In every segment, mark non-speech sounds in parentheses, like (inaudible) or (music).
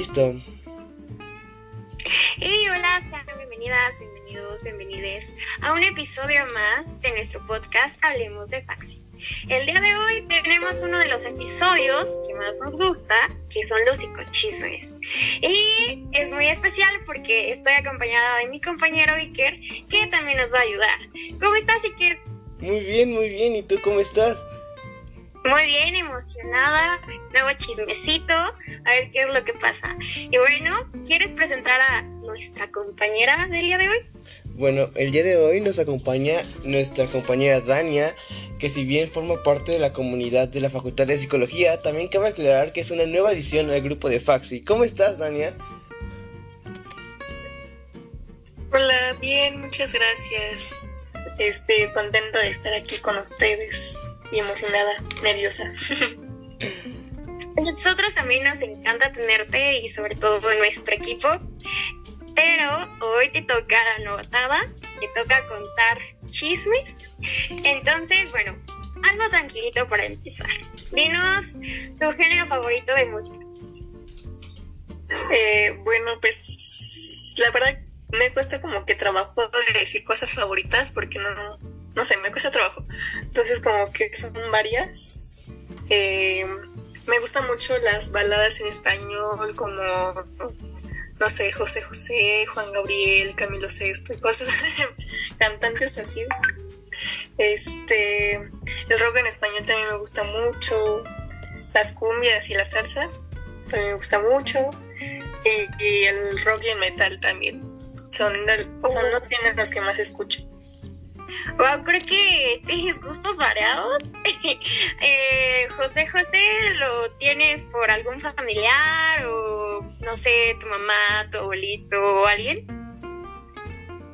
listo. Hey, hola, sean bienvenidas, bienvenidos, bienvenides a un episodio más de nuestro podcast Hablemos de Faxi. El día de hoy tenemos uno de los episodios que más nos gusta, que son los psicochismes. Y es muy especial porque estoy acompañada de mi compañero Iker, que también nos va a ayudar. ¿Cómo estás, Iker? Muy bien, muy bien. ¿Y tú cómo estás? Muy bien, emocionada, nuevo chismecito, a ver qué es lo que pasa. Y bueno, ¿quieres presentar a nuestra compañera del día de hoy? Bueno, el día de hoy nos acompaña nuestra compañera Dania, que si bien forma parte de la comunidad de la Facultad de Psicología, también cabe aclarar que es una nueva edición al grupo de Faxi. ¿Cómo estás, Dania? Hola, bien, muchas gracias. Este, contento de estar aquí con ustedes y emocionada, nerviosa. Nosotros también nos encanta tenerte y sobre todo en nuestro equipo. Pero hoy te toca la notada, te toca contar chismes. Entonces, bueno, algo tranquilito para empezar. Dinos tu género favorito de música. Eh, bueno, pues la verdad me cuesta como que trabajo de decir cosas favoritas porque no, no sé, me cuesta trabajo. Entonces como que son varias. Eh, me gustan mucho las baladas en español como, no sé, José José, Juan Gabriel, Camilo Sesto y cosas, (laughs) cantantes así. Este, el rock en español también me gusta mucho, las cumbias y la salsa también me gusta mucho, y, el rock y el metal también. Son, son los géneros que más escucho. Wow, creo que tienes gustos variados. (laughs) eh, José José, ¿lo tienes por algún familiar o no sé, tu mamá, tu abuelito o alguien?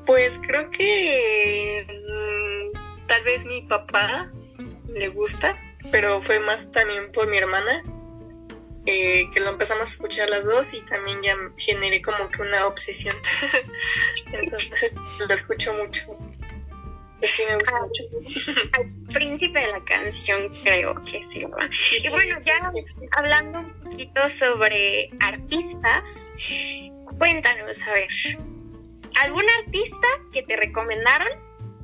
Pues creo que mm, tal vez mi papá le gusta, pero fue más también por mi hermana, eh, que lo empezamos a escuchar las dos y también ya generé como que una obsesión. (laughs) Entonces lo escucho mucho. Sí, me gusta mucho. Al (laughs) príncipe de la canción, creo que sí, ¿verdad? y bueno, ya hablando un poquito sobre artistas, cuéntanos, a ver, ¿algún artista que te recomendaron,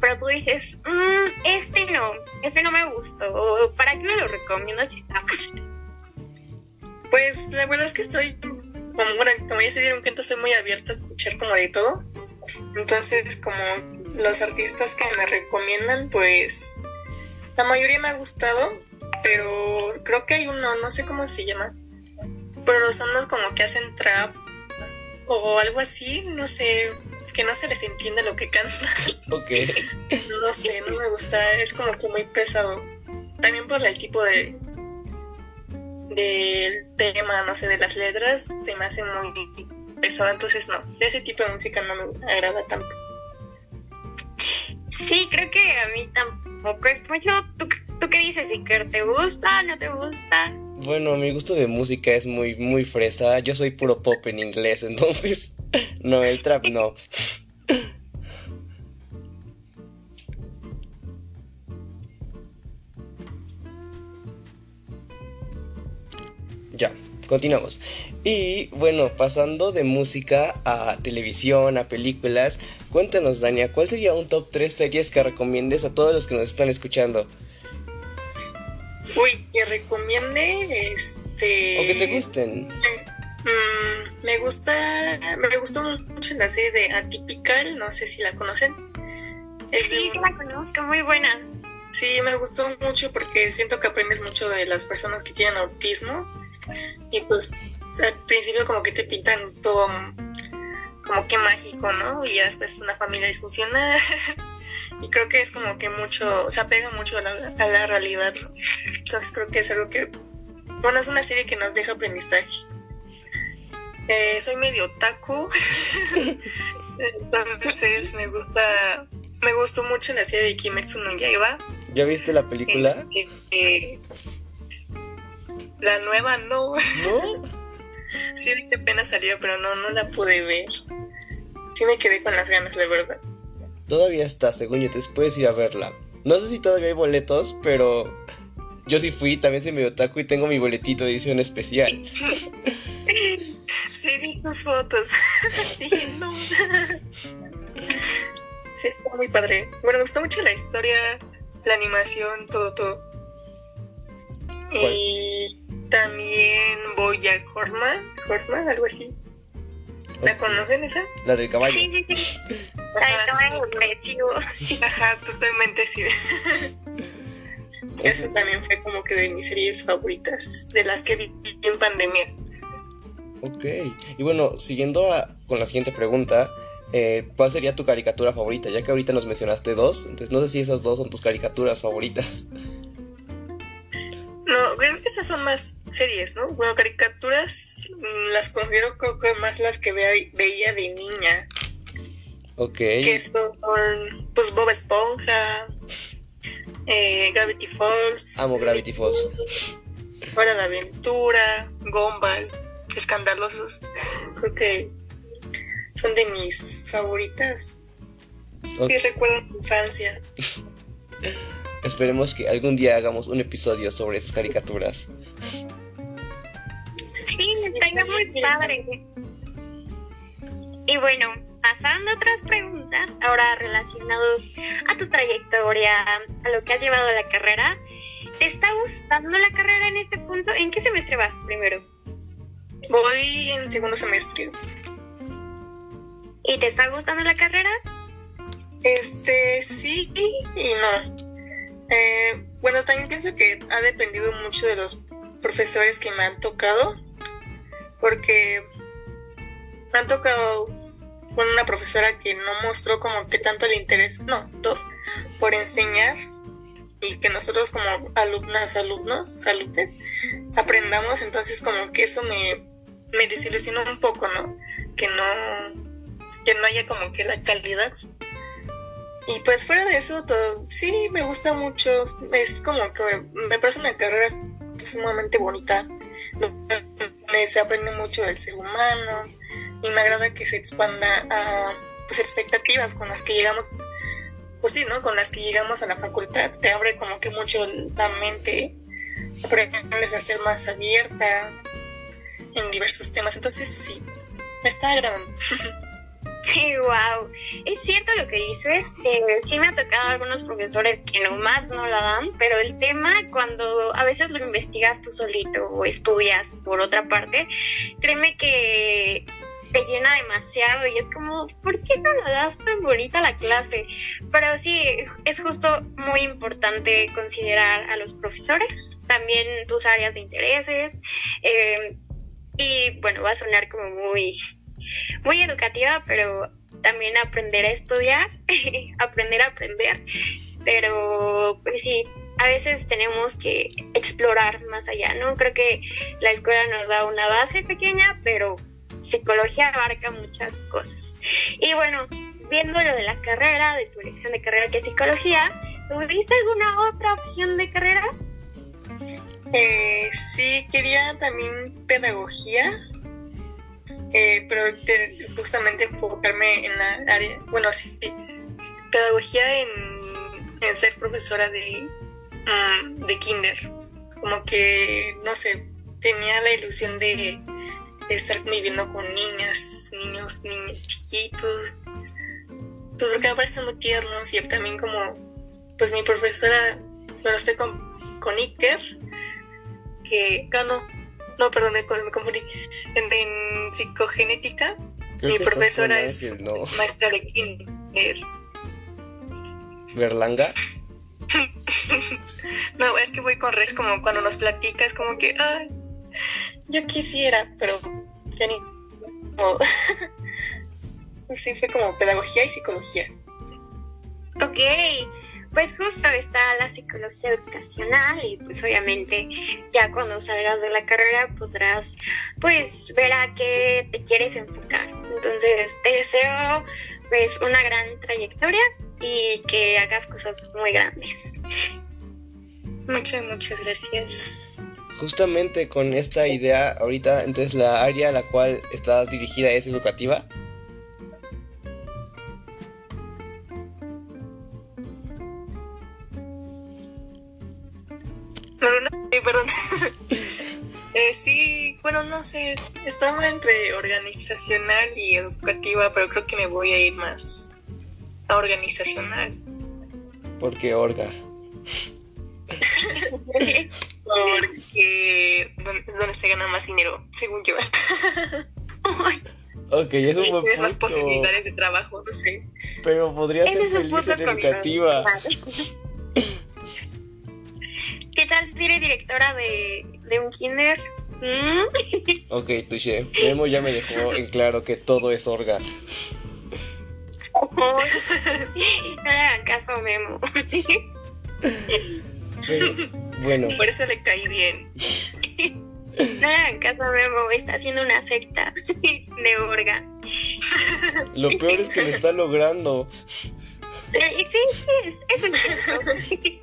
pero tú dices, mmm, este no, este no me gustó, o ¿para qué me lo recomiendo si está mal? Pues la verdad es que estoy, como, bueno, como ya se dieron cuenta, soy muy abierta a escuchar como de todo. Entonces, como los artistas que me recomiendan, pues la mayoría me ha gustado, pero creo que hay uno, no sé cómo se llama, pero son los como que hacen trap o algo así, no sé, que no se les entiende lo que cantan. (laughs) Ok. No sé, no me gusta, es como que muy pesado. También por el tipo de del tema, no sé, de las letras, se me hace muy pesado, entonces no, de ese tipo de música no me agrada tanto. Sí, creo que a mí tampoco es mucho. ¿Tú, tú qué dices, Iker? ¿Te gusta? ¿No te gusta? Bueno, mi gusto de música es muy, muy fresa. Yo soy puro pop en inglés, (laughs) entonces. No, el trap no. (laughs) Ya, continuamos. Y bueno, pasando de música a televisión, a películas, cuéntanos, Dania, ¿cuál sería un top 3 series que recomiendes a todos los que nos están escuchando? Uy, que recomiende, este... O que te gusten. Mm, me gusta, me gustó mucho la serie de Atypical, no sé si la conocen. sí, sí la conozco, muy buena. Sí, me gustó mucho porque siento que aprendes mucho de las personas que tienen autismo y pues al principio como que te pintan todo como que mágico, ¿no? Y ya después una familia disfuncional. (laughs) y creo que es como que mucho, se apega mucho a la, realidad, ¿no? Entonces creo que es algo que, bueno, es una serie que nos deja aprendizaje. Eh, soy medio taco, (laughs) entonces me gusta, me gustó mucho la serie de Kimetsu no Yaiba. ¿Ya viste la película? Este, eh, la nueva no. ¿No? Sí, qué pena salió, pero no, no la pude ver. Sí me quedé con las ganas, de verdad. Todavía está, según yo, te puedes ir a verla. No sé si todavía hay boletos, pero yo sí fui, también soy medio taco y tengo mi boletito de edición especial. (laughs) vi tus fotos. (laughs) Dije, no. sí, está muy padre. Bueno, me gustó mucho la historia, la animación, todo, todo. Y también voy a Horseman, Horseman, algo así. ¿La conocen esa? La del caballo. Sí, sí, sí. (laughs) La del caballo depresivo. Ajá, totalmente sí. Esa también fue como que de mis series favoritas, de las que vi en pandemia. Ok, y bueno, siguiendo con la siguiente pregunta, eh, ¿cuál sería tu caricatura favorita? Ya que ahorita nos mencionaste dos, entonces no sé si esas dos son tus caricaturas favoritas. No, creo que esas son más series, ¿no? Bueno, caricaturas mm, las considero creo que más las que veía de niña. Ok. Que son, pues, Bob Esponja, eh, Gravity Falls. Amo Gravity Falls. Hora de Aventura, Gumball, Escandalosos. Creo que son de mis favoritas. Y recuerdo mi infancia. (laughs) Esperemos que algún día hagamos un episodio sobre esas caricaturas. Sí, estaría muy padre. Y bueno, pasando a otras preguntas, ahora relacionados a tu trayectoria, a lo que has llevado a la carrera, ¿te está gustando la carrera en este punto? ¿En qué semestre vas primero? Voy en segundo semestre. ¿Y te está gustando la carrera? Este, sí y no. Eh, bueno, también pienso que ha dependido mucho de los profesores que me han tocado, porque me han tocado con una profesora que no mostró como que tanto el interés, no, dos, por enseñar y que nosotros como alumnas, alumnos, salutes, aprendamos, entonces como que eso me, me desilusionó un poco, ¿no? Que no, que no haya como que la calidad. Y pues fuera de eso, todo, sí, me gusta mucho, es como que me, parece una carrera sumamente bonita, se aprende mucho del ser humano, y me agrada que se expanda a pues, expectativas con las que llegamos, pues sí, ¿no? Con las que llegamos a la facultad, te abre como que mucho la mente, aprendes a ser más abierta en diversos temas, entonces sí, me está agradando. (laughs) (laughs) wow, es cierto lo que dices. Eh, sí me ha tocado algunos profesores que nomás no la dan, pero el tema cuando a veces lo investigas tú solito o estudias por otra parte, créeme que te llena demasiado y es como, ¿por qué no la das tan bonita la clase? Pero sí, es justo muy importante considerar a los profesores, también tus áreas de intereses. Eh, y bueno, va a sonar como muy, muy educativa, pero también aprender a estudiar, (laughs) aprender a aprender. Pero pues sí, a veces tenemos que explorar más allá, ¿no? Creo que la escuela nos da una base pequeña, pero psicología abarca muchas cosas. Y bueno, viendo lo de la carrera, de tu elección de carrera que es psicología, ¿tuviste alguna otra opción de carrera? Eh, sí, quería también pedagogía, eh, pero justamente enfocarme en la área, bueno, sí, pedagogía en, en ser profesora de, mm, de kinder. Como que, no sé, tenía la ilusión de estar viviendo con niñas, niños, niños chiquitos, pues porque me parecen muy tiernos y también como, pues mi profesora, bueno, estoy con, con Iker, que, ah, no, no, perdón, me, confundí, en, psicogenética, mi profesora es maestra de kinder. ¿Berlanga? (laughs) no, es que voy con Res como cuando nos platica, es como que, ay, yo quisiera, pero ya ni (laughs) sí, fue como pedagogía y psicología. Ok, pues justo está la psicología educacional y pues obviamente ya cuando salgas de la carrera podrás pues ver a qué te quieres enfocar. Entonces te deseo pues una gran trayectoria y que hagas cosas muy grandes. Muchas, muchas gracias justamente con esta idea ahorita, entonces la área a la cual estás dirigida es educativa. Perdón. (laughs) Eh, sí, bueno, no sé, estaba entre organizacional y educativa, pero creo que me voy a ir más a organizacional. ¿Por qué orga? Porque donde se gana más dinero, según yo. (laughs) ok, es un buen Tienes más posibilidades de trabajo, no sé. Pero podría ser feliz en educativa. (laughs) ¿Qué tal si eres directora de, de un kinder? ¿Mm? (laughs) Ok, touché. Memo ya me dejó en claro que todo es orga. no le hagan caso a Memo. bueno. Por eso le caí bien. No le hagan caso a Memo, está haciendo una secta de orga. Lo peor es que lo está logrando. Sí, sí, sí, es, es un (laughs)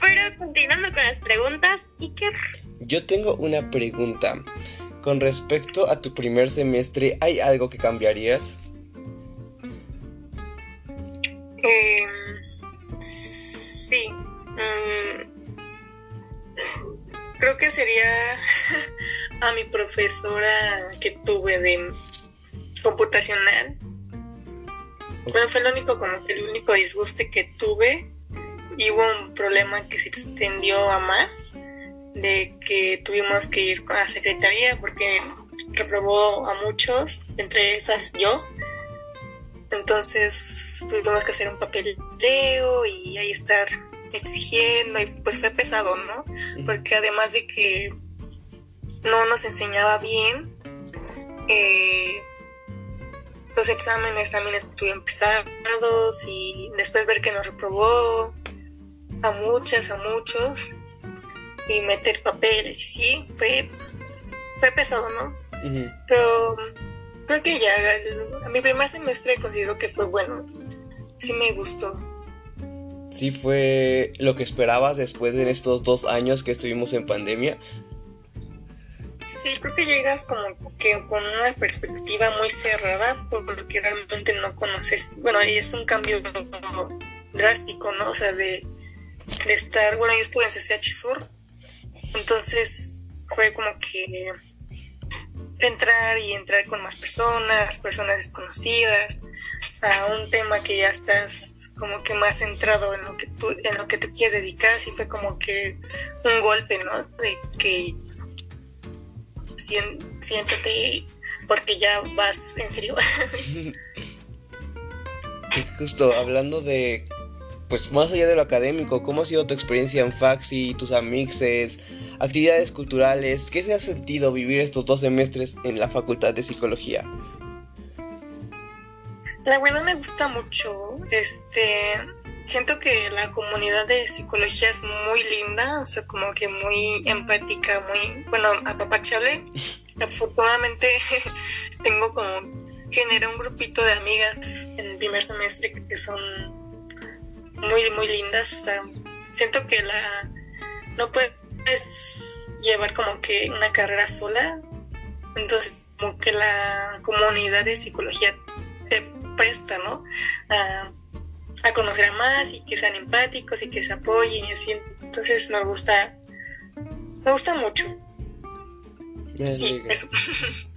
Pero continuando con las preguntas, Iker. Yo tengo una pregunta. Con respecto a tu primer semestre, ¿hay algo que cambiarías? Eh, sí. Mm, creo que sería (laughs) a mi profesora que tuve de computacional. Bueno, fue el único, como que el único disguste que tuve. Y hubo un problema que se extendió a más de que tuvimos que ir a la secretaría porque reprobó a muchos, entre esas yo. Entonces tuvimos que hacer un papeleo y ahí estar exigiendo y pues fue pesado, ¿no? Porque además de que no nos enseñaba bien, eh, los exámenes también estuvieron pesados y después ver que nos reprobó a muchas, a muchos y meter papeles y sí, fue, fue pesado, ¿no? Pero creo que ya, a mi primer semestre considero que fue bueno, sí me gustó. Sí fue lo que esperabas después de estos dos años que estuvimos en pandemia. Sí, creo que llegas como que con una perspectiva muy cerrada porque realmente no conoces, bueno, ahí es un cambio drástico, ¿no? O sea, de, estar, bueno, yo estuve en CCH Sur entonces fue como que entrar y entrar con más personas, personas desconocidas, a un tema que ya estás como que más centrado en lo que tú, en lo que te quieres dedicar, así fue como que un golpe, ¿no? De que siéntate porque ya vas en serio. (laughs) y justo hablando de pues más allá de lo académico, ¿cómo ha sido tu experiencia en Faxi, tus amixes, actividades culturales? ¿Qué se ha sentido vivir estos dos semestres en la Facultad de Psicología? La verdad me gusta mucho. Este, siento que la comunidad de psicología es muy linda, o sea, como que muy empática, muy, bueno, apapachable. (laughs) Afortunadamente (laughs) tengo como generé un grupito de amigas en el primer semestre que son muy, muy lindas. O sea, siento que la no puedes llevar como que una carrera sola. Entonces, como que la comunidad de psicología te presta, ¿no? A, conocer a más y que sean empáticos y que se apoyen y así. Entonces me gusta, me gusta mucho. sí, eso. (laughs)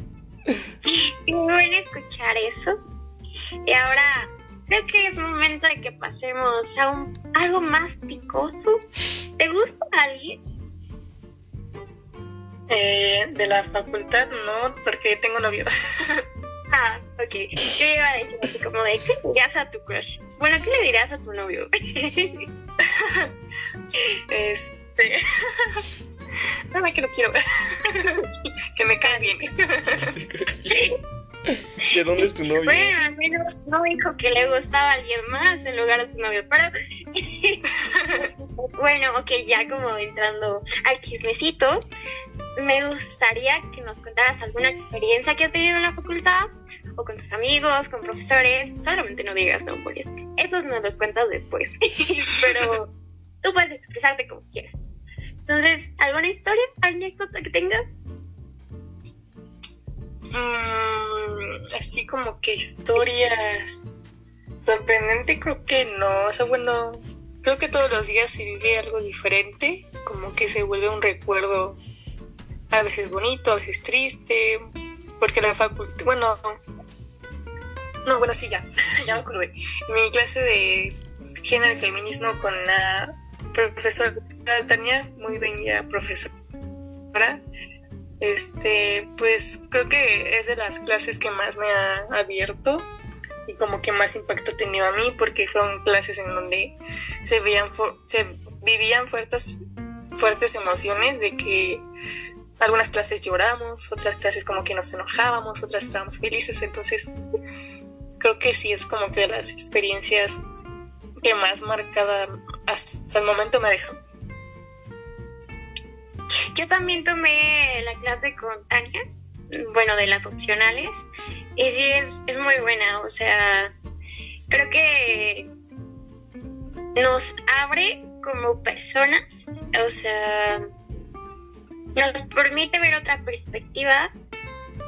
(laughs) bueno escuchar eso. Y ahora creo que es momento de que pasemos a un, algo más picoso. ¿Te gusta alguien? Eh, de la facultad no, porque tengo novio. (laughs) ah, ok. Yo iba a decir así como de, ¿qué le dirías a tu crush? Bueno, ¿qué le dirías a tu novio? (laughs) este... (laughs) Nada que no quiero. (laughs) que me cae bien. ¿De dónde es tu novio? Bueno, al menos no dijo que le gustaba a alguien más en lugar de su novio, pero bueno, ok, ya como entrando al chismecito, me gustaría que nos contaras alguna experiencia que has tenido en la facultad o con tus amigos, con profesores, solamente no digas nombres, estos nos los cuentas después, (laughs) pero tú puedes expresarte como quieras. Entonces, ¿alguna historia, anécdota que tengas? Mm, así como que historias sorprendente creo que no, o sea, bueno, creo que todos los días se vive algo diferente, como que se vuelve un recuerdo a veces bonito, a veces triste, porque la facultad, bueno, no, bueno, sí, ya, (laughs) ya me acordé. Mi clase de género y feminismo con la profesora Tania, muy bella profesora, este, pues creo que es de las clases que más me ha abierto y como que más impacto ha tenido a mí porque fueron clases en donde se veían se vivían fuertes fuertes emociones de que algunas clases lloramos, otras clases como que nos enojábamos, otras estábamos felices, entonces creo que sí es como que las experiencias que más marcada hasta el momento me dejó. Yo también tomé la clase con Tania, bueno, de las opcionales, y sí es, es muy buena, o sea, creo que nos abre como personas, o sea, nos permite ver otra perspectiva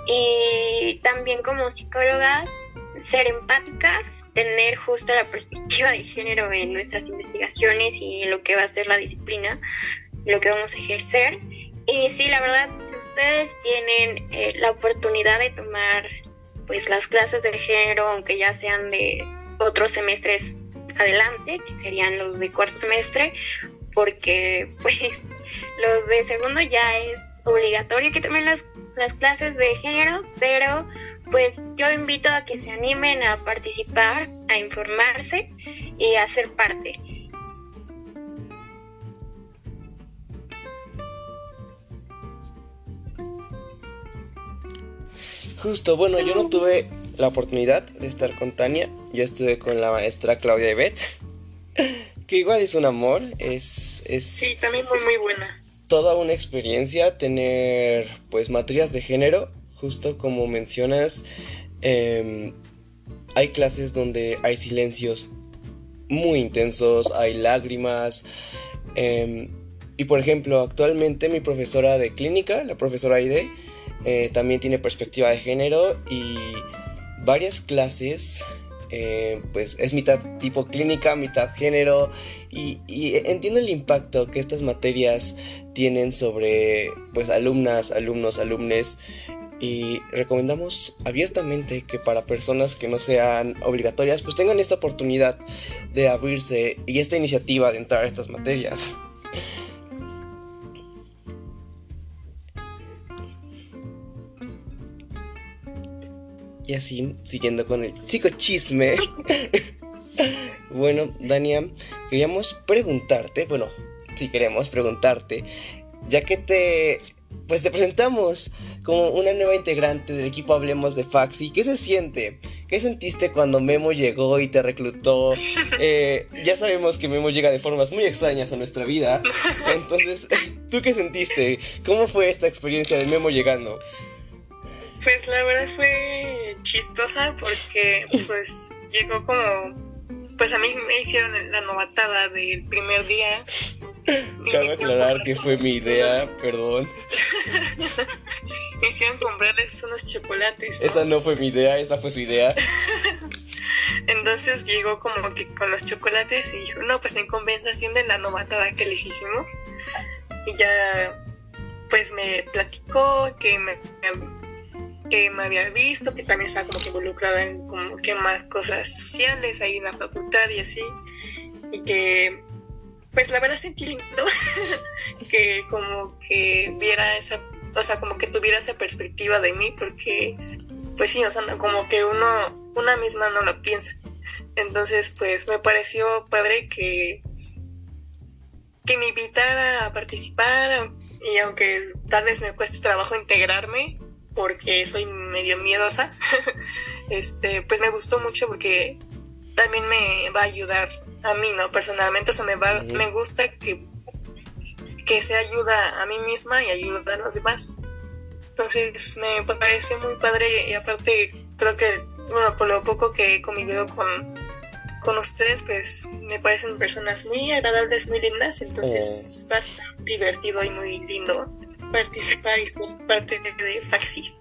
y también como psicólogas ser empáticas, tener justo la perspectiva de género en nuestras investigaciones y lo que va a ser la disciplina, lo que vamos a ejercer. Y sí, la verdad, si ustedes tienen eh, la oportunidad de tomar pues las clases de género, aunque ya sean de otros semestres adelante, que serían los de cuarto semestre, porque (laughs) pues los de segundo ya es obligatorio que tomen las, las clases de género, pero pues yo invito a que se animen a participar, a informarse y a ser parte. Justo, bueno, yo no tuve la oportunidad de estar con Tania, yo estuve con la maestra Claudia Ibet, (laughs) que igual es un amor, es, es... Sí, también muy, muy buena. Toda una experiencia tener pues materias de género, justo como mencionas, em, hay clases donde hay silencios muy intensos, hay lágrimas. Em, y por ejemplo, actualmente mi profesora de clínica, la profesora Aide, eh, también tiene perspectiva de género y varias clases, eh, pues es mitad tipo clínica, mitad género y, entiendo el impacto que estas materias tienen sobre pues alumnas, alumnos, alumnes y recomendamos abiertamente que para personas que no sean obligatorias pues tengan esta oportunidad de abrirse y esta iniciativa de entrar a estas materias. Y así, siguiendo con el chisme (laughs) bueno, Dania, queríamos preguntarte, bueno, si queremos preguntarte, ya que te, pues te presentamos como una nueva integrante del equipo Hablemos de Faxi, ¿qué se siente? ¿Qué sentiste cuando Memo llegó y te reclutó? (laughs) Eh, ya sabemos que Memo llega de formas muy extrañas a nuestra vida. (laughs) Entonces, ¿tú qué sentiste? ¿Cómo fue esta experiencia de Memo llegando? Pues la verdad fue chistosa porque pues llegó como pues a mí me hicieron la novatada del primer día. Cabe aclarar que fue mi idea, perdón. (laughs) me hicieron comprarles unos chocolates. Esa no fue mi idea, esa fue su idea. (laughs) Entonces llegó como que con los chocolates y dijo, no, pues en compensación de la novatada que les hicimos. Y ya pues me platicó que me que me había visto, que también estaba como que involucrada en como que más cosas sociales ahí en la facultad y así. Y que, pues la verdad sentí lindo (laughs) que como que viera esa, o sea, como que tuviera esa perspectiva de mí, porque, pues sí, o sea, como que uno, una misma no lo piensa. Entonces, pues me pareció padre que, que me invitara a participar y aunque tal vez me cueste trabajo integrarme, porque soy medio miedosa, (laughs) este, pues me gustó mucho porque también me va a ayudar a mí, ¿no? Personalmente, o sea, me, va, me gusta que, que se ayuda a mí misma y ayuda a los demás. Entonces me parece muy padre y aparte creo que, bueno, por lo poco que he convivido con, con ustedes, pues me parecen personas muy agradables, muy lindas, entonces va a estar divertido y muy lindo participar y ser parte de Faxi.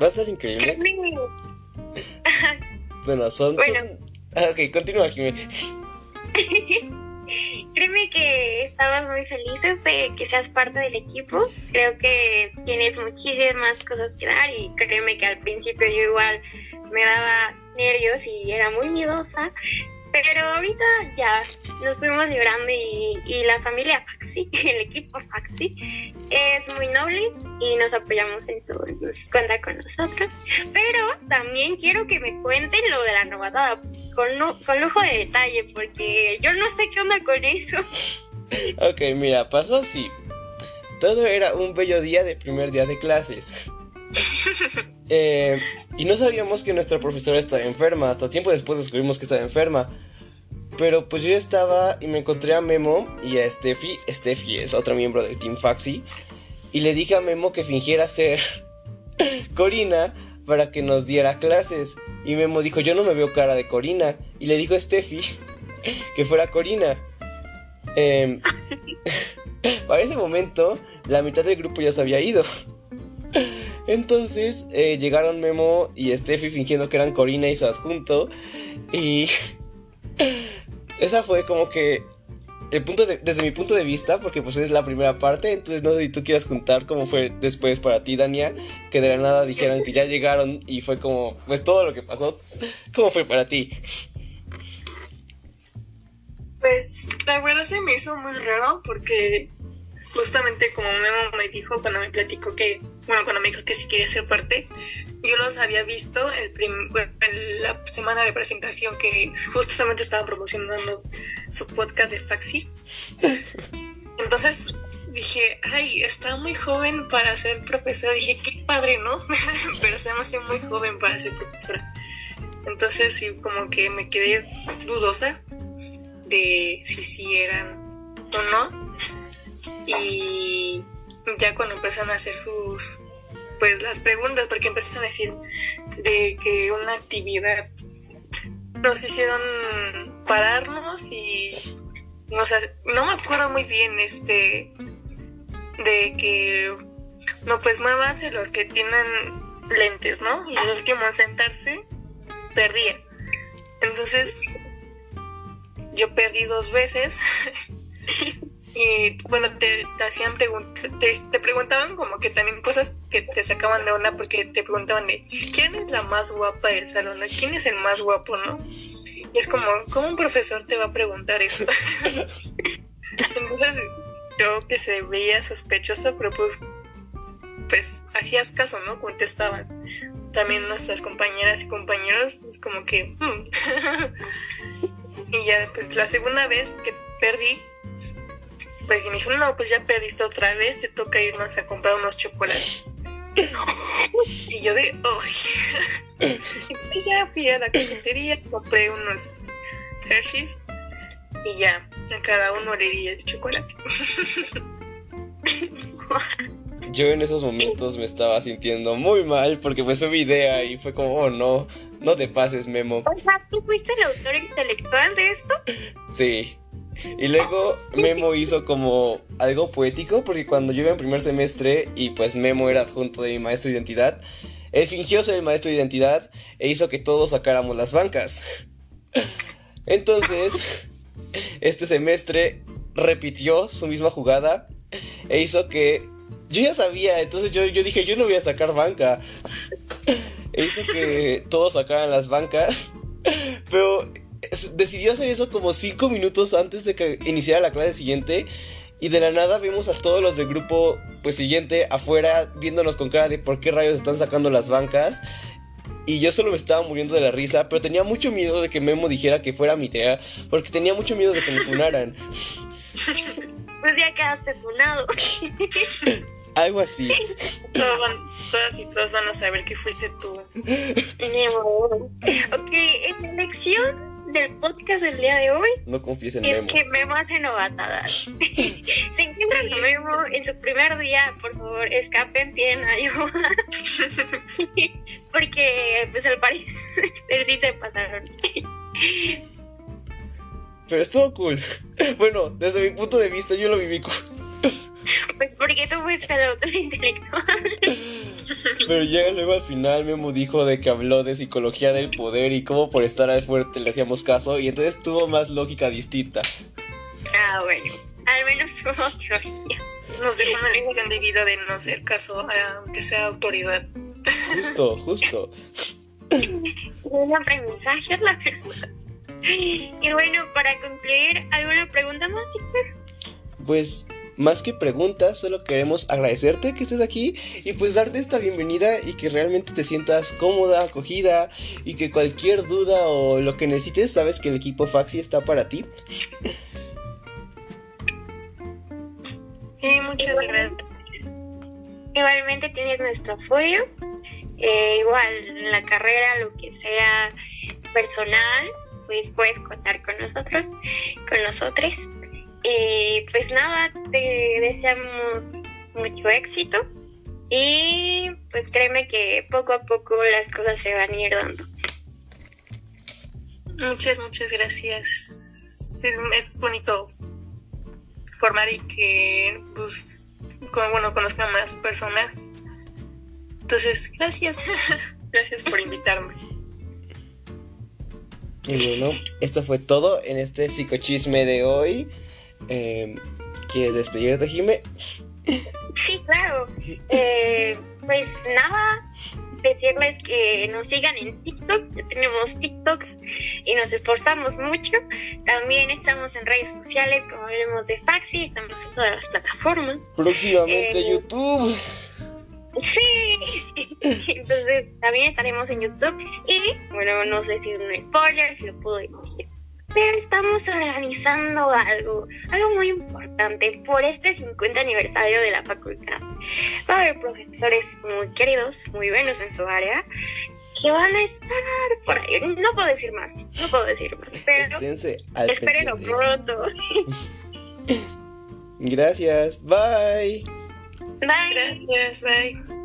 Va a ser increíble. (laughs) bueno, son. Ah, ok, continúa, Jimmy. (laughs) Créeme que estamos muy felices de que seas parte del equipo. Creo que tienes muchísimas cosas que dar y créeme que al principio yo igual me daba nervios y era muy miedosa. Pero ahorita ya nos fuimos librando y, y la familia Faxi, (laughs) el equipo Faxi, es muy noble y nos apoyamos en todo, nos cuenta con nosotros. Pero también quiero que me cuenten lo de la novatada con, con lujo de detalle, porque yo no sé qué onda con eso. (laughs) Ok, mira, pasó así. Todo era un bello día de primer día de clases. (laughs) Eh, y no sabíamos que nuestra profesora estaba enferma. Hasta tiempo después descubrimos que estaba enferma. Pero pues yo estaba y me encontré a Memo y a Steffi. Steffi es otro miembro del Team Faxi. Y le dije a Memo que fingiera ser (laughs) Corina para que nos diera clases. Y Memo dijo, yo no me veo cara de Corina. Y le dijo a Steffi (laughs) que fuera Corina. Eh, (laughs) para ese momento, la mitad del grupo ya se había ido. Entonces eh, llegaron Memo y Steffi fingiendo que eran Corina y su adjunto. Y esa fue como que el punto desde mi punto de vista, porque pues es la primera parte, entonces no sé si tú quieras contar cómo fue después para ti, Dania, que de la nada dijeran que ya llegaron y fue como, pues todo lo que pasó, ¿cómo fue para ti? Pues la verdad se me hizo muy raro porque justamente como Memo me dijo cuando me platicó que, bueno, cuando me dijo que sí quería ser parte, yo los había visto el la semana de presentación que justamente estaba promocionando su podcast de Faxi. (laughs) Entonces dije, ay, está muy joven para ser profesora. Dije, qué padre, ¿no? (laughs) Pero se me hace muy joven para ser profesora. Entonces sí, como que me quedé dudosa de si sí eran o no. Y ya cuando empezaron a hacer sus, pues las preguntas, porque empezaron a decir de que una actividad nos hicieron pararnos y no, no me acuerdo muy bien este de que no pues muévanse los que tienen lentes, ¿no? Y el último en sentarse perdía. Entonces yo perdí dos veces. (laughs) y bueno, te, hacían preguntas, te, preguntaban como que también cosas que te sacaban de onda porque te preguntaban de quién es la más guapa del salón, quién es el más guapo, ¿no? Y es como, ¿cómo un profesor te va a preguntar eso? (laughs) Entonces, yo que se veía sospechoso, pero pues, pues hacías caso, ¿no? Contestaban. También nuestras compañeras y compañeros, es como que... Hmm". (laughs) y ya, pues la segunda vez que perdí, pues y me dijo, no, pues ya perdiste otra vez, te toca irnos a comprar unos chocolates. (laughs) y yo de, ¡ay! (laughs) y ya fui a la cafetería, compré unos Hershey's y ya, a cada uno le di el chocolate. (laughs) yo en esos momentos me estaba sintiendo muy mal porque pues fue mi idea y fue como, oh no, no te pases, Memo. O sea, ¿tú fuiste el autor intelectual de esto? Sí. Y luego Memo hizo como algo poético, porque cuando yo iba en primer semestre y pues Memo era adjunto de mi maestro de identidad, él fingió ser el maestro de identidad e hizo que todos sacáramos las bancas. Entonces, este semestre repitió su misma jugada e hizo que... Yo ya sabía, entonces yo, yo dije, yo no voy a sacar banca. E hizo que todos sacaran las bancas. Pero decidió hacer eso como 5 minutos antes de que iniciara la clase siguiente. Y de la nada vimos a todos los del grupo pues siguiente afuera viéndonos con cara de por qué rayos están sacando las bancas. Y yo solo me estaba muriendo de la risa, pero tenía mucho miedo de que Memo dijera que fuera mi tía, porque tenía mucho miedo de que me funaran. (laughs) Pues ya quedaste funado. (laughs) Algo así. todas y todos van a saber que fuiste tú. ok, en la lección del podcast del día de hoy no confíes en es que Memo hace novatadas. (laughs) si encuentran a Memo en su primer día, por favor, escapen, piden ayuda. (laughs) Porque, pues al parecer, sí se pasaron. Pero estuvo cool. (laughs) Bueno, desde mi punto de vista, yo lo viví cool. Pues porque tú fuiste el autor (laughs) intelectual. Pero ya luego al final Memo dijo de que habló de psicología del poder y cómo por estar al fuerte le hacíamos caso y entonces tuvo más lógica distinta. Ah, bueno. al menos (laughs) su teoría. Nos dejó una lección de vida de no hacer caso, aunque sea autoridad. Justo, justo. Un aprendizaje, la verdad. Y bueno, para concluir, ¿alguna pregunta más? Pues más que preguntas, solo queremos agradecerte que estés aquí y pues darte esta bienvenida y que realmente te sientas cómoda, acogida y que cualquier duda o lo que necesites, sabes que el equipo Faxi está para ti. Sí, muchas gracias. Igualmente tienes nuestro apoyo. Eh, igual en la carrera, lo que sea personal, pues puedes contar con nosotros, con nosotros. Y pues nada, te deseamos mucho éxito y pues créeme que poco a poco las cosas se van a ir dando. Muchas, muchas gracias. Es bonito formar y que pues bueno, conozcan más personas. Entonces, gracias. (laughs) gracias por invitarme. Y bueno, esto fue todo en este psicochisme de hoy. Eh, ¿Quieres despedirte, Jime? Sí, claro. Eh, pues nada, decirles que nos sigan en TikTok, ya tenemos TikTok y nos esforzamos mucho. También estamos en redes sociales, como hablemos de Faxi, estamos en todas las plataformas. Próximamente eh, YouTube. Sí, (laughs) entonces también estaremos en YouTube y bueno, no sé si es un spoiler, si lo puedo decir pero estamos organizando algo, algo muy importante por este 50 aniversario de la facultad. Va a haber profesores muy queridos, muy buenos en su área, que van a estar por ahí. No puedo decir más, no puedo decir más, pero espérenlo pronto. (laughs) Gracias, bye. Bye. Gracias, bye.